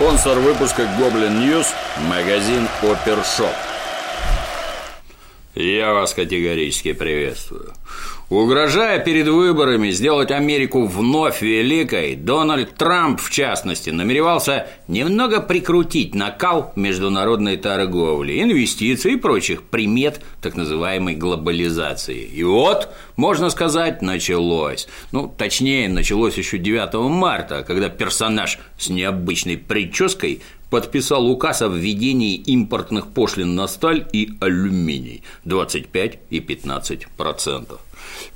Спонсор выпуска Goblin News – магазин Опершоп. Я вас категорически приветствую. Угрожая перед выборами сделать Америку вновь великой, Дональд Трамп, в частности, намеревался немного прикрутить накал международной торговли, инвестиций и прочих примет так называемой глобализации. И вот, можно сказать, началось. Ну, точнее, началось еще 9 марта, когда персонаж с необычной прической подписал указ о введении импортных пошлин на сталь и алюминий 25 и 15 процентов.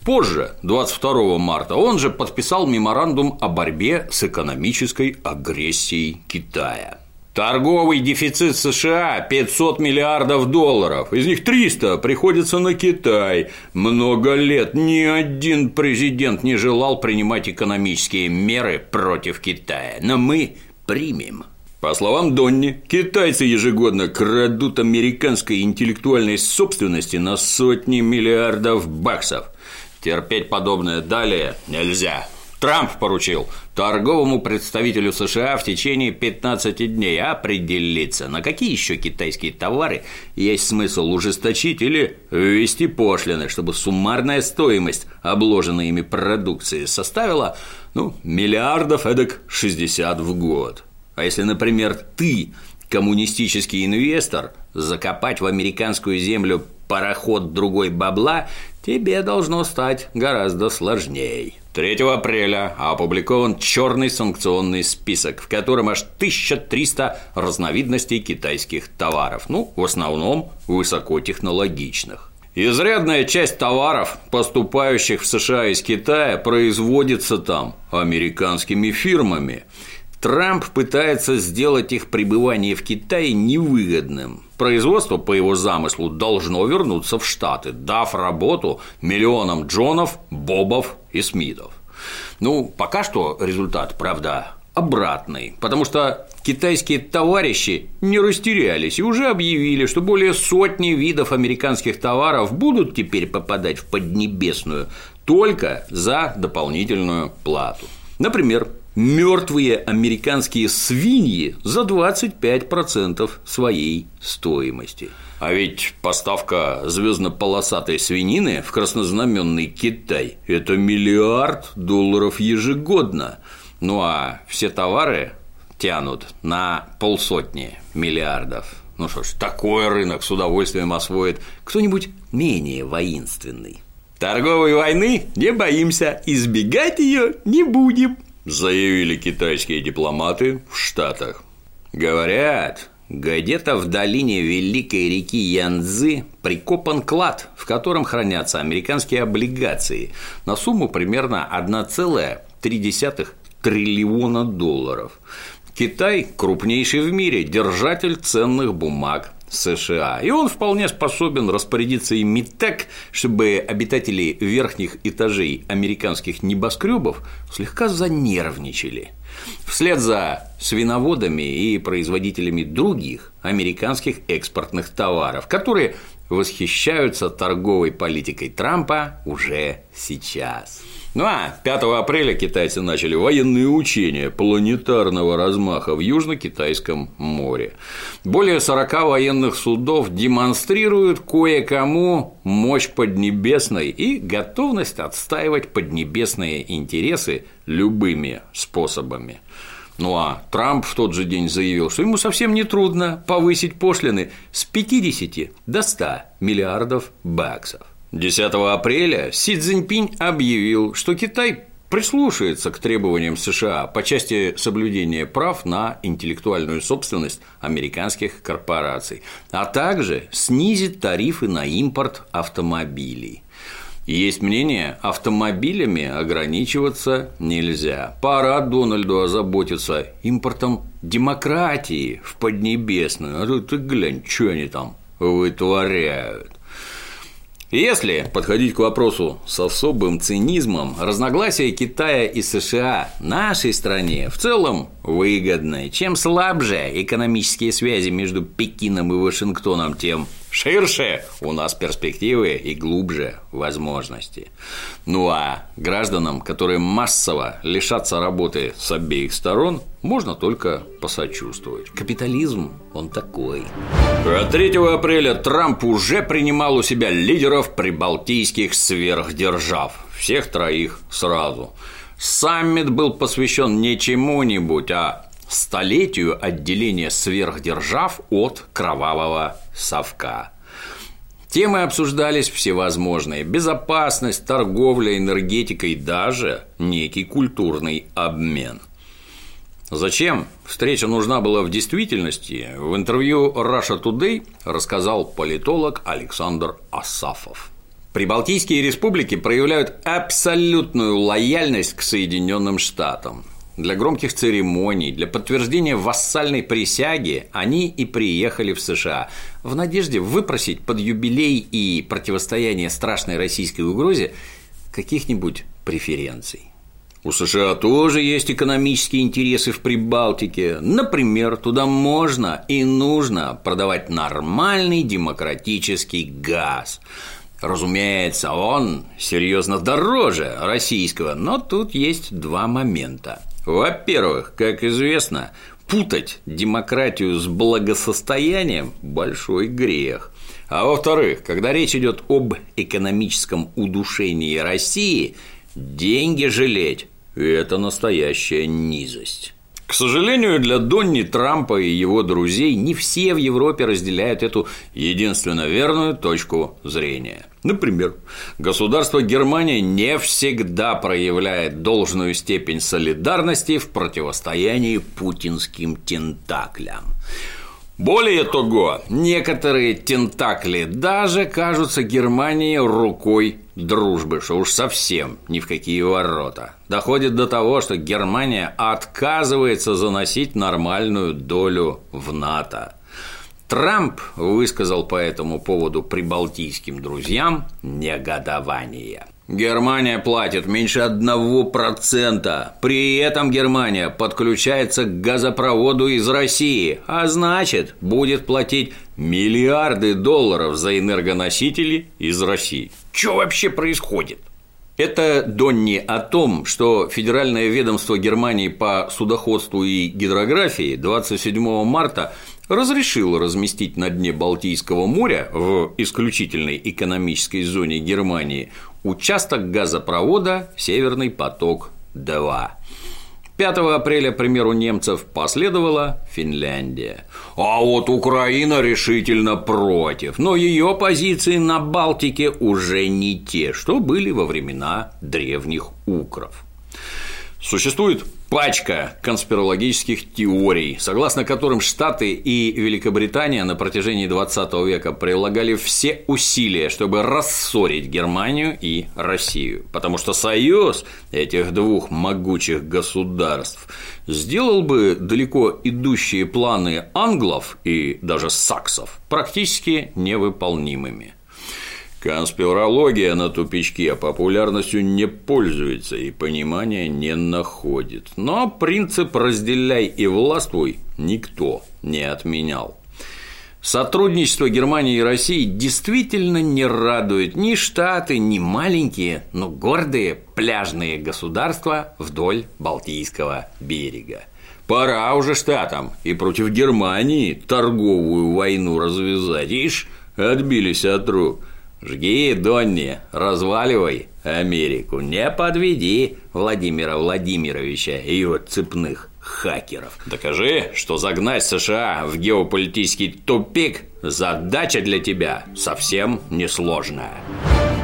Позже, 22 марта, он же подписал меморандум о борьбе с экономической агрессией Китая. Торговый дефицит США 500 миллиардов долларов, из них 300 приходится на Китай. Много лет ни один президент не желал принимать экономические меры против Китая, но мы примем. По словам Донни, китайцы ежегодно крадут американской интеллектуальной собственности на сотни миллиардов баксов. Терпеть подобное далее нельзя. Трамп поручил торговому представителю США в течение 15 дней определиться, на какие еще китайские товары есть смысл ужесточить или ввести пошлины, чтобы суммарная стоимость обложенной ими продукции составила ну, миллиардов эдак 60 в год. А если, например, ты, коммунистический инвестор, закопать в американскую землю пароход другой бабла, тебе должно стать гораздо сложнее. 3 апреля опубликован черный санкционный список, в котором аж 1300 разновидностей китайских товаров, ну, в основном высокотехнологичных. Изрядная часть товаров, поступающих в США из Китая, производится там американскими фирмами – Трамп пытается сделать их пребывание в Китае невыгодным. Производство, по его замыслу, должно вернуться в Штаты, дав работу миллионам Джонов, Бобов и Смитов. Ну, пока что результат, правда, обратный, потому что китайские товарищи не растерялись и уже объявили, что более сотни видов американских товаров будут теперь попадать в Поднебесную только за дополнительную плату. Например, мертвые американские свиньи за 25% своей стоимости. А ведь поставка звездно-полосатой свинины в краснознаменный Китай – это миллиард долларов ежегодно. Ну а все товары тянут на полсотни миллиардов. Ну что ж, такой рынок с удовольствием освоит кто-нибудь менее воинственный. Торговой войны не боимся, избегать ее не будем заявили китайские дипломаты в Штатах. Говорят, где-то в долине великой реки Янцзы прикопан клад, в котором хранятся американские облигации на сумму примерно 1,3 триллиона долларов. Китай – крупнейший в мире держатель ценных бумаг США. И он вполне способен распорядиться ими так, чтобы обитатели верхних этажей американских небоскребов слегка занервничали. Вслед за свиноводами и производителями других американских экспортных товаров, которые восхищаются торговой политикой Трампа уже сейчас. Ну а 5 апреля китайцы начали военные учения планетарного размаха в Южно-Китайском море. Более 40 военных судов демонстрируют кое-кому мощь Поднебесной и готовность отстаивать поднебесные интересы любыми способами. Ну а Трамп в тот же день заявил, что ему совсем не трудно повысить пошлины с 50 до 100 миллиардов баксов. 10 апреля Си Цзиньпинь объявил, что Китай прислушается к требованиям США по части соблюдения прав на интеллектуальную собственность американских корпораций, а также снизит тарифы на импорт автомобилей. Есть мнение, автомобилями ограничиваться нельзя. Пора Дональду озаботиться импортом демократии в Поднебесную. А ты глянь, что они там вытворяют. Если подходить к вопросу с особым цинизмом, разногласия Китая и США нашей стране в целом выгодны. Чем слабже экономические связи между Пекином и Вашингтоном, тем Ширше у нас перспективы и глубже возможности. Ну а гражданам, которые массово лишатся работы с обеих сторон, можно только посочувствовать. Капитализм, он такой. А 3 апреля Трамп уже принимал у себя лидеров прибалтийских сверхдержав. Всех троих сразу. Саммит был посвящен не чему-нибудь, а столетию отделения сверхдержав от кровавого совка. Темы обсуждались всевозможные – безопасность, торговля, энергетика и даже некий культурный обмен. Зачем встреча нужна была в действительности, в интервью Russia Today рассказал политолог Александр Асафов. Прибалтийские республики проявляют абсолютную лояльность к Соединенным Штатам. Для громких церемоний, для подтверждения вассальной присяги они и приехали в США в надежде выпросить под юбилей и противостояние страшной российской угрозе каких-нибудь преференций. У США тоже есть экономические интересы в Прибалтике. Например, туда можно и нужно продавать нормальный демократический газ. Разумеется, он серьезно дороже российского, но тут есть два момента. Во-первых, как известно, путать демократию с благосостоянием – большой грех. А во-вторых, когда речь идет об экономическом удушении России, деньги жалеть – это настоящая низость. К сожалению, для Донни Трампа и его друзей не все в Европе разделяют эту единственно верную точку зрения. Например, государство Германия не всегда проявляет должную степень солидарности в противостоянии путинским тентаклям. Более того, некоторые тентакли даже кажутся Германии рукой дружбы, что уж совсем ни в какие ворота. Доходит до того, что Германия отказывается заносить нормальную долю в НАТО. Трамп высказал по этому поводу прибалтийским друзьям негодование. Германия платит меньше одного процента. При этом Германия подключается к газопроводу из России, а значит, будет платить миллиарды долларов за энергоносители из России. Что вообще происходит? Это Донни о том, что Федеральное ведомство Германии по судоходству и гидрографии 27 марта разрешило разместить на дне Балтийского моря в исключительной экономической зоне Германии участок газопровода «Северный поток-2». 5 апреля, примеру немцев, последовала Финляндия. А вот Украина решительно против, но ее позиции на Балтике уже не те, что были во времена древних укров. Существует пачка конспирологических теорий, согласно которым Штаты и Великобритания на протяжении 20 века прилагали все усилия, чтобы рассорить Германию и Россию, потому что союз этих двух могучих государств сделал бы далеко идущие планы англов и даже саксов практически невыполнимыми. Конспирология на тупичке популярностью не пользуется и понимания не находит. Но принцип «разделяй и властвуй» никто не отменял. Сотрудничество Германии и России действительно не радует ни Штаты, ни маленькие, но гордые пляжные государства вдоль Балтийского берега. Пора уже Штатам и против Германии торговую войну развязать. Ишь, отбились от рук – Жги, Донни, разваливай Америку, не подведи Владимира Владимировича и его цепных хакеров. Докажи, что загнать США в геополитический тупик задача для тебя совсем несложная.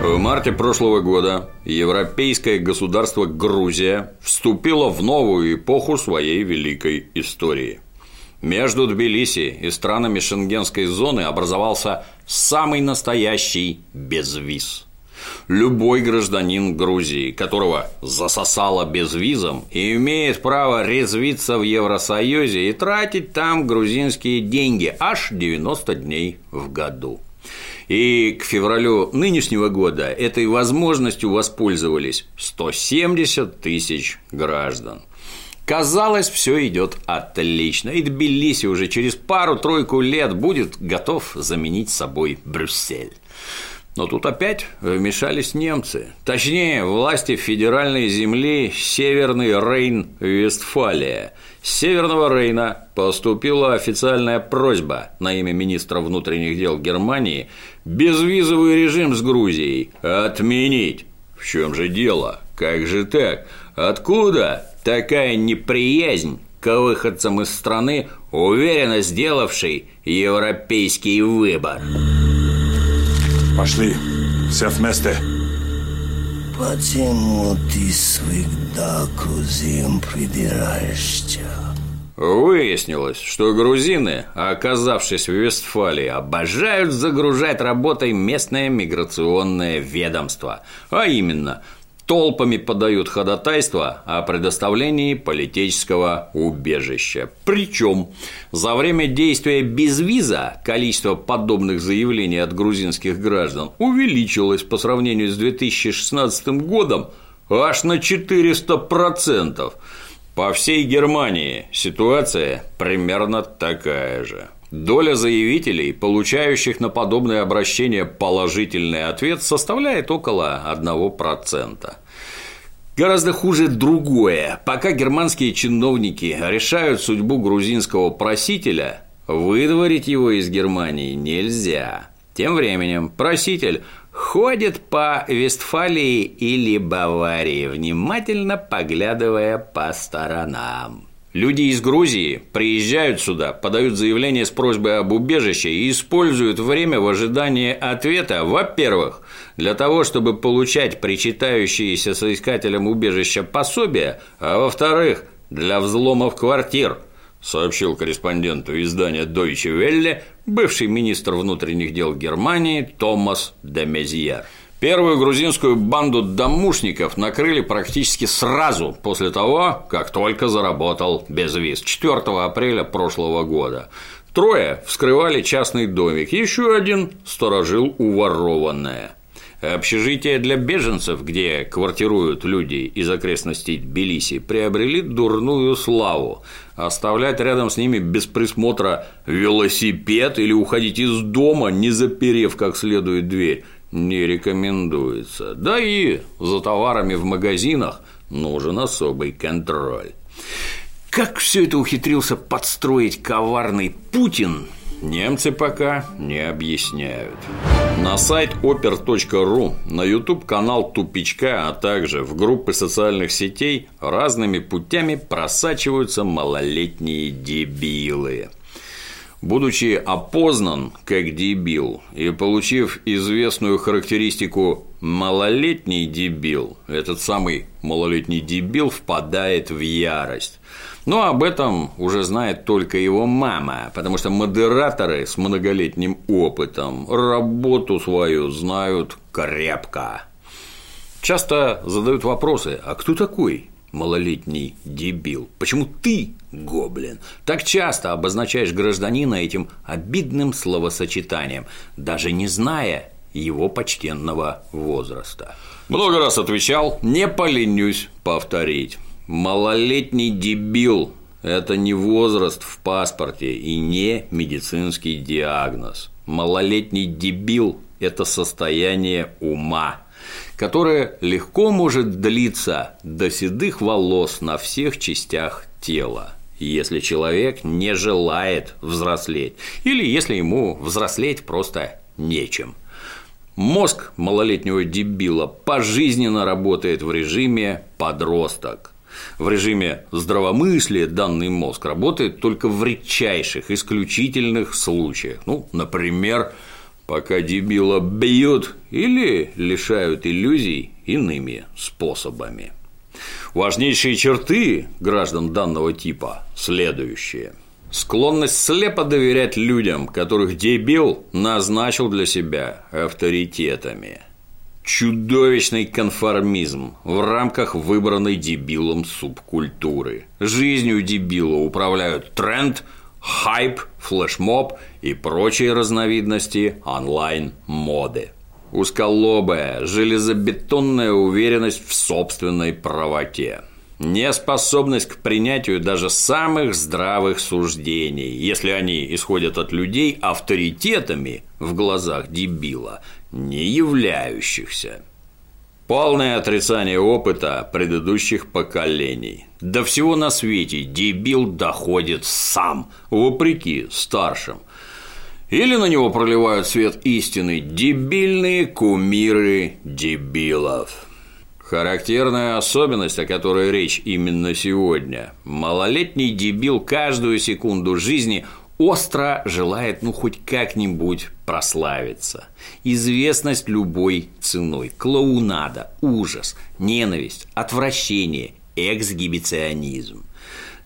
В марте прошлого года европейское государство Грузия вступило в новую эпоху своей великой истории – между Тбилиси и странами шенгенской зоны образовался самый настоящий безвиз. Любой гражданин Грузии, которого засосало безвизом, имеет право резвиться в Евросоюзе и тратить там грузинские деньги аж 90 дней в году. И к февралю нынешнего года этой возможностью воспользовались 170 тысяч граждан. Казалось, все идет отлично, и Тбилиси уже через пару-тройку лет будет готов заменить собой Брюссель. Но тут опять вмешались немцы. Точнее, власти федеральной земли Северный Рейн-Вестфалия. С Северного Рейна поступила официальная просьба на имя министра внутренних дел Германии безвизовый режим с Грузией отменить. В чем же дело? Как же так? Откуда такая неприязнь к выходцам из страны, уверенно сделавшей европейский выбор? Пошли, все вместе. Почему ты всегда к грузинам придираешься? Выяснилось, что грузины, оказавшись в Вестфалии, обожают загружать работой местное миграционное ведомство, а именно – толпами подают ходатайство о предоставлении политического убежища. Причем за время действия безвиза количество подобных заявлений от грузинских граждан увеличилось по сравнению с 2016 годом аж на 400%. По всей Германии ситуация примерно такая же. Доля заявителей, получающих на подобное обращение положительный ответ, составляет около 1%. Гораздо хуже другое. Пока германские чиновники решают судьбу грузинского просителя, выдворить его из Германии нельзя. Тем временем проситель ходит по Вестфалии или Баварии, внимательно поглядывая по сторонам. Люди из Грузии приезжают сюда, подают заявление с просьбой об убежище и используют время в ожидании ответа, во-первых, для того, чтобы получать причитающиеся соискателям убежища пособия, а во-вторых, для взломов квартир, сообщил корреспонденту издания Deutsche Welle бывший министр внутренних дел Германии Томас де Мезьяр. Первую грузинскую банду домушников накрыли практически сразу после того, как только заработал безвиз 4 апреля прошлого года. Трое вскрывали частный домик, еще один сторожил уворованное. Общежития для беженцев, где квартируют люди из окрестностей Тбилиси, приобрели дурную славу. Оставлять рядом с ними без присмотра велосипед или уходить из дома, не заперев как следует дверь, не рекомендуется. Да и за товарами в магазинах нужен особый контроль. Как все это ухитрился подстроить коварный Путин, немцы пока не объясняют. На сайт oper.ru, на YouTube канал Тупичка, а также в группы социальных сетей разными путями просачиваются малолетние дебилы. Будучи опознан как дебил и получив известную характеристику «малолетний дебил», этот самый малолетний дебил впадает в ярость. Но об этом уже знает только его мама, потому что модераторы с многолетним опытом работу свою знают крепко. Часто задают вопросы, а кто такой малолетний дебил? Почему ты, гоблин, так часто обозначаешь гражданина этим обидным словосочетанием, даже не зная его почтенного возраста? Много раз отвечал, не поленюсь повторить. Малолетний дебил – это не возраст в паспорте и не медицинский диагноз. Малолетний дебил – это состояние ума, которое легко может длиться до седых волос на всех частях тела если человек не желает взрослеть или если ему взрослеть просто нечем. Мозг малолетнего дебила пожизненно работает в режиме подросток. В режиме здравомыслия данный мозг работает только в редчайших, исключительных случаях. Ну, например, пока дебила бьют или лишают иллюзий иными способами. Важнейшие черты граждан данного типа следующие. Склонность слепо доверять людям, которых дебил назначил для себя авторитетами. Чудовищный конформизм в рамках выбранной дебилом субкультуры. Жизнью дебила управляют тренд – хайп, флешмоб и прочие разновидности онлайн-моды. Узколобая, железобетонная уверенность в собственной правоте. неспособность к принятию даже самых здравых суждений, если они исходят от людей авторитетами в глазах дебила, не являющихся. Полное отрицание опыта предыдущих поколений. До всего на свете дебил доходит сам, вопреки старшим. Или на него проливают свет истины дебильные кумиры дебилов. Характерная особенность, о которой речь именно сегодня. Малолетний дебил каждую секунду жизни остро желает, ну, хоть как-нибудь прославиться. Известность любой ценой, клоунада, ужас, ненависть, отвращение, эксгибиционизм.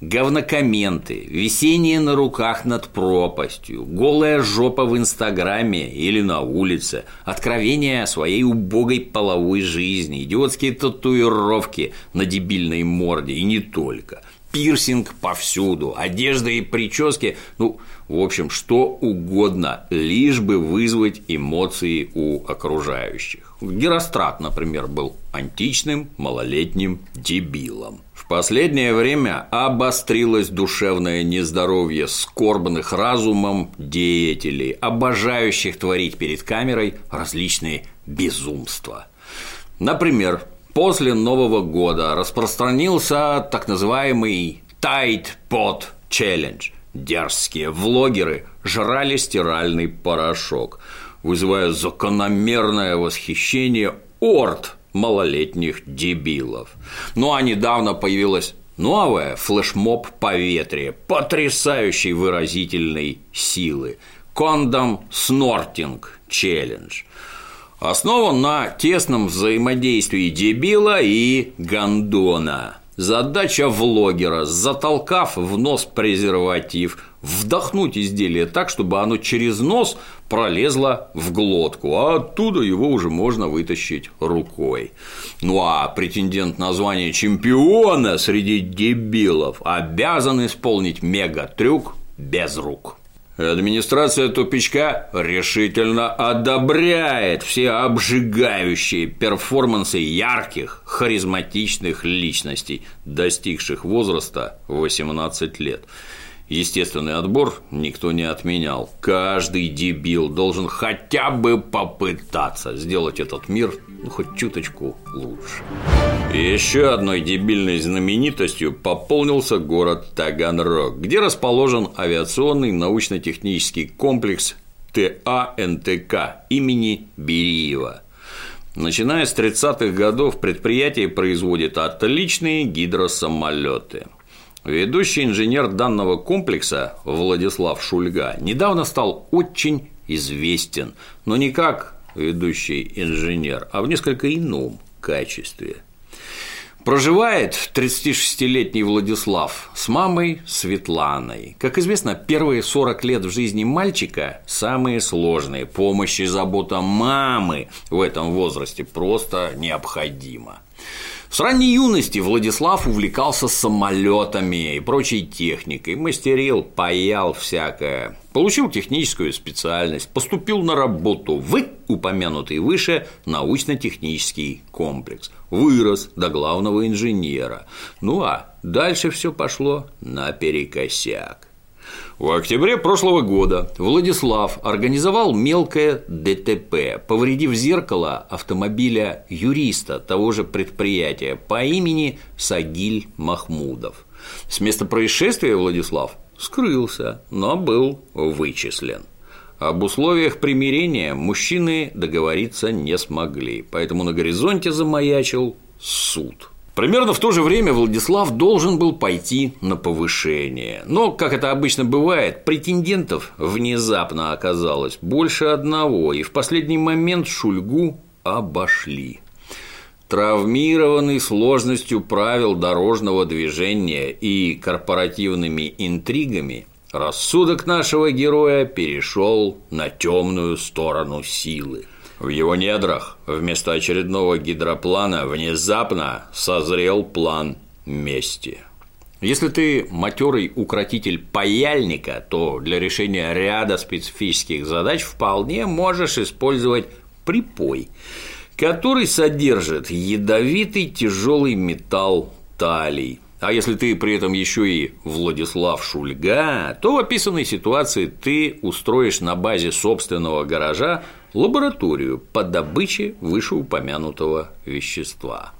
Говнокомменты, висение на руках над пропастью, голая жопа в Инстаграме или на улице, откровения о своей убогой половой жизни, идиотские татуировки на дебильной морде и не только – пирсинг повсюду, одежда и прически, ну, в общем, что угодно, лишь бы вызвать эмоции у окружающих. Герострат, например, был античным малолетним дебилом. Последнее время обострилось душевное нездоровье скорбных разумом деятелей, обожающих творить перед камерой различные безумства. Например, После Нового года распространился так называемый Tide Pod Challenge. Дерзкие влогеры жрали стиральный порошок, вызывая закономерное восхищение орд малолетних дебилов. Ну а недавно появилась новая флешмоб поветрие потрясающей выразительной силы – Кондом Снортинг Челлендж – основан на тесном взаимодействии дебила и гондона. Задача влогера – затолкав в нос презерватив, вдохнуть изделие так, чтобы оно через нос пролезло в глотку, а оттуда его уже можно вытащить рукой. Ну а претендент на звание чемпиона среди дебилов обязан исполнить мега-трюк без рук. Администрация тупичка решительно одобряет все обжигающие перформансы ярких, харизматичных личностей, достигших возраста 18 лет. Естественный отбор никто не отменял. Каждый дебил должен хотя бы попытаться сделать этот мир ну, хоть чуточку лучше. Еще одной дебильной знаменитостью пополнился город Таганрог, где расположен авиационный научно-технический комплекс ТАНТК имени Бериева. Начиная с 30-х годов предприятие производит отличные гидросамолеты – Ведущий инженер данного комплекса Владислав Шульга недавно стал очень известен, но не как ведущий инженер, а в несколько ином качестве. Проживает 36-летний Владислав с мамой Светланой. Как известно, первые 40 лет в жизни мальчика самые сложные. Помощь и забота мамы в этом возрасте просто необходима. С ранней юности Владислав увлекался самолетами и прочей техникой, мастерил, паял всякое. Получил техническую специальность, поступил на работу в упомянутый выше научно-технический комплекс, вырос до главного инженера. Ну а дальше все пошло наперекосяк. В октябре прошлого года Владислав организовал мелкое ДТП, повредив зеркало автомобиля юриста того же предприятия по имени Сагиль Махмудов. С места происшествия Владислав скрылся, но был вычислен. Об условиях примирения мужчины договориться не смогли, поэтому на горизонте замаячил суд – Примерно в то же время Владислав должен был пойти на повышение. Но, как это обычно бывает, претендентов внезапно оказалось больше одного, и в последний момент Шульгу обошли. Травмированный сложностью правил дорожного движения и корпоративными интригами, рассудок нашего героя перешел на темную сторону силы – в его недрах вместо очередного гидроплана внезапно созрел план мести. Если ты матерый укротитель паяльника, то для решения ряда специфических задач вполне можешь использовать припой, который содержит ядовитый тяжелый металл талий. А если ты при этом еще и Владислав Шульга, то в описанной ситуации ты устроишь на базе собственного гаража лабораторию по добыче вышеупомянутого вещества.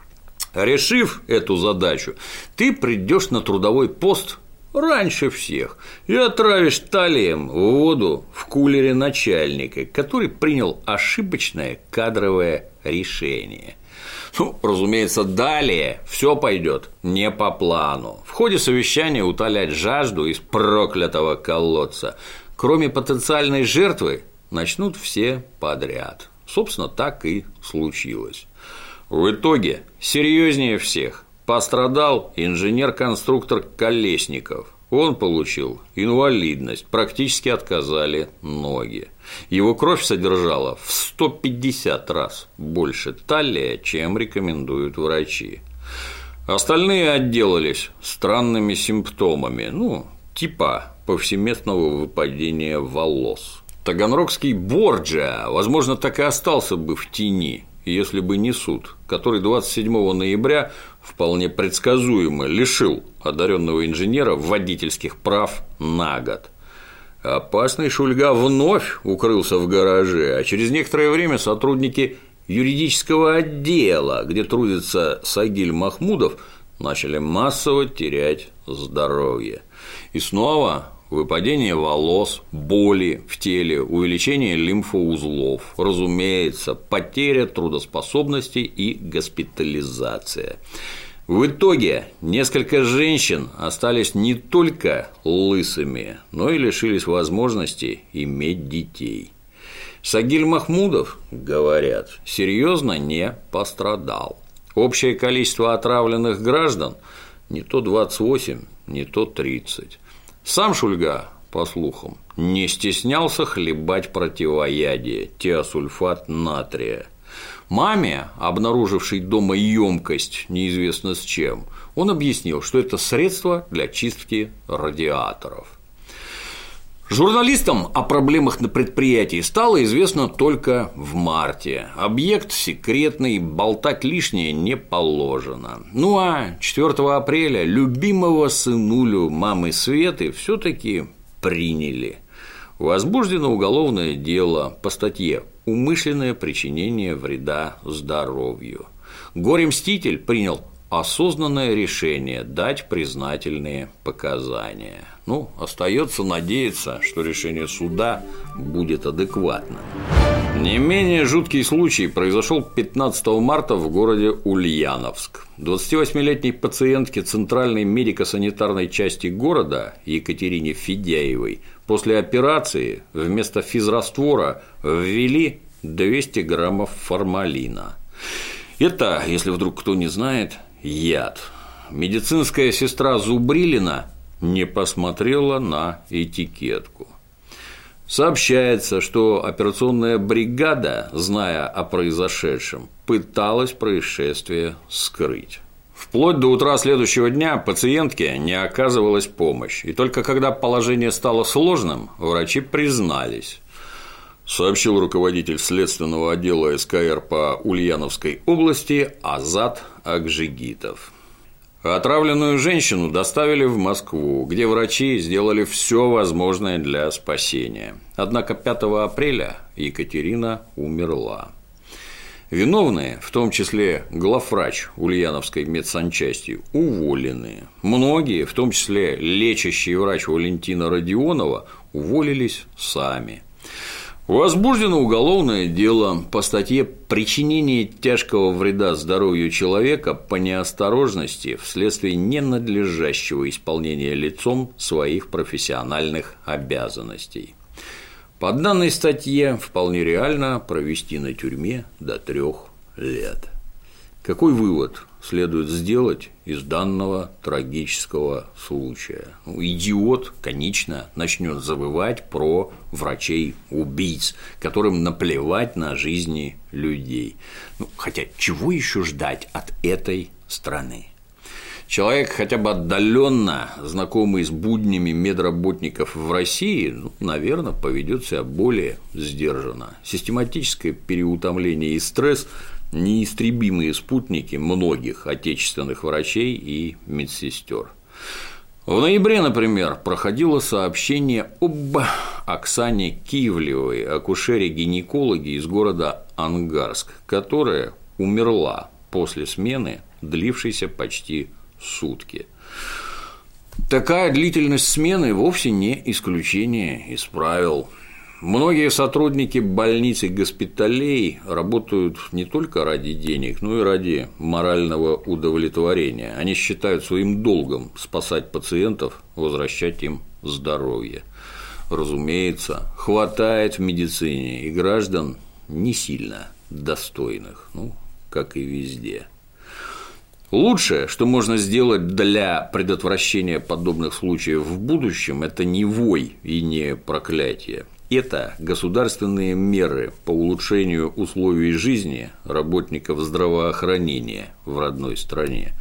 Решив эту задачу, ты придешь на трудовой пост раньше всех и отравишь талием воду в кулере начальника, который принял ошибочное кадровое решение. Ну, разумеется, далее все пойдет не по плану. В ходе совещания утолять жажду из проклятого колодца, кроме потенциальной жертвы, начнут все подряд. Собственно, так и случилось. В итоге серьезнее всех пострадал инженер-конструктор Колесников. Он получил инвалидность, практически отказали ноги. Его кровь содержала в 150 раз больше талия, чем рекомендуют врачи. Остальные отделались странными симптомами, ну, типа повсеместного выпадения волос. Таганрогский Борджа, возможно, так и остался бы в тени, если бы не суд, который 27 ноября вполне предсказуемо лишил одаренного инженера водительских прав на год. Опасный Шульга вновь укрылся в гараже, а через некоторое время сотрудники юридического отдела, где трудится Сагиль Махмудов, начали массово терять здоровье. И снова выпадение волос, боли в теле, увеличение лимфоузлов, разумеется, потеря трудоспособности и госпитализация. В итоге несколько женщин остались не только лысыми, но и лишились возможности иметь детей. Сагиль Махмудов, говорят, серьезно не пострадал. Общее количество отравленных граждан не то 28, не то 30. Сам Шульга, по слухам, не стеснялся хлебать противоядие – теосульфат натрия. Маме, обнаружившей дома емкость неизвестно с чем, он объяснил, что это средство для чистки радиаторов. Журналистам о проблемах на предприятии стало известно только в марте. Объект секретный, болтать лишнее не положено. Ну а 4 апреля любимого сынулю мамы Светы все таки приняли. Возбуждено уголовное дело по статье «Умышленное причинение вреда здоровью». Горе-мститель принял осознанное решение дать признательные показания. Ну, остается надеяться, что решение суда будет адекватным. Не менее жуткий случай произошел 15 марта в городе Ульяновск. 28-летней пациентке Центральной медико-санитарной части города Екатерине Федяевой после операции вместо физраствора ввели 200 граммов формалина. Это, если вдруг кто не знает, яд. Медицинская сестра Зубрилина не посмотрела на этикетку. Сообщается, что операционная бригада, зная о произошедшем, пыталась происшествие скрыть. Вплоть до утра следующего дня пациентке не оказывалась помощь, и только когда положение стало сложным, врачи признались. Сообщил руководитель следственного отдела СКР по Ульяновской области Азат Акжигитов. Отравленную женщину доставили в Москву, где врачи сделали все возможное для спасения. Однако 5 апреля Екатерина умерла. Виновные, в том числе главврач Ульяновской медсанчасти, уволены. Многие, в том числе лечащий врач Валентина Родионова, уволились сами. Возбуждено уголовное дело по статье «Причинение тяжкого вреда здоровью человека по неосторожности вследствие ненадлежащего исполнения лицом своих профессиональных обязанностей». По данной статье вполне реально провести на тюрьме до трех лет. Какой вывод следует сделать из данного трагического случая? Ну, идиот, конечно, начнет забывать про врачей-убийц, которым наплевать на жизни людей. Ну, хотя чего еще ждать от этой страны? Человек, хотя бы отдаленно знакомый с буднями медработников в России, ну, наверное, поведет себя более сдержанно. Систематическое переутомление и стресс неистребимые спутники многих отечественных врачей и медсестер. В ноябре, например, проходило сообщение об Оксане Кивлевой, акушере-гинекологе из города Ангарск, которая умерла после смены, длившейся почти сутки. Такая длительность смены вовсе не исключение из правил Многие сотрудники больниц и госпиталей работают не только ради денег, но и ради морального удовлетворения. Они считают своим долгом спасать пациентов, возвращать им здоровье. Разумеется, хватает в медицине и граждан не сильно достойных, ну, как и везде. Лучшее, что можно сделать для предотвращения подобных случаев в будущем, это не вой и не проклятие это государственные меры по улучшению условий жизни работников здравоохранения в родной стране,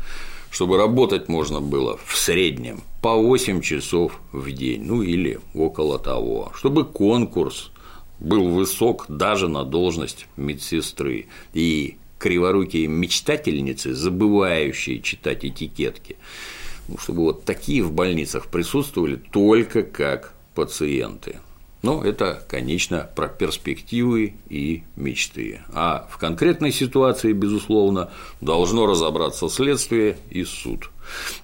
чтобы работать можно было в среднем по 8 часов в день, ну или около того, чтобы конкурс был высок даже на должность медсестры, и криворукие мечтательницы, забывающие читать этикетки, ну, чтобы вот такие в больницах присутствовали только как пациенты. Но это, конечно, про перспективы и мечты. А в конкретной ситуации, безусловно, должно разобраться следствие и суд.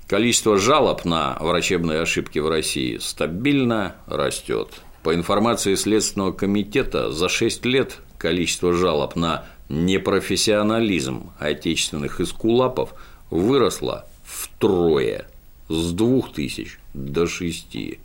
Количество жалоб на врачебные ошибки в России стабильно растет. По информации Следственного комитета, за 6 лет количество жалоб на непрофессионализм отечественных эскулапов выросло втрое – с 2000 до 6.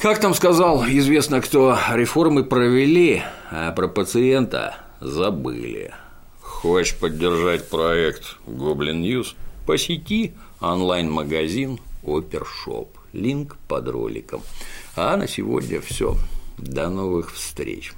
Как там сказал известно кто, реформы провели, а про пациента забыли. Хочешь поддержать проект Гоблин News? Посети онлайн-магазин Опершоп. Линк под роликом. А на сегодня все. До новых встреч.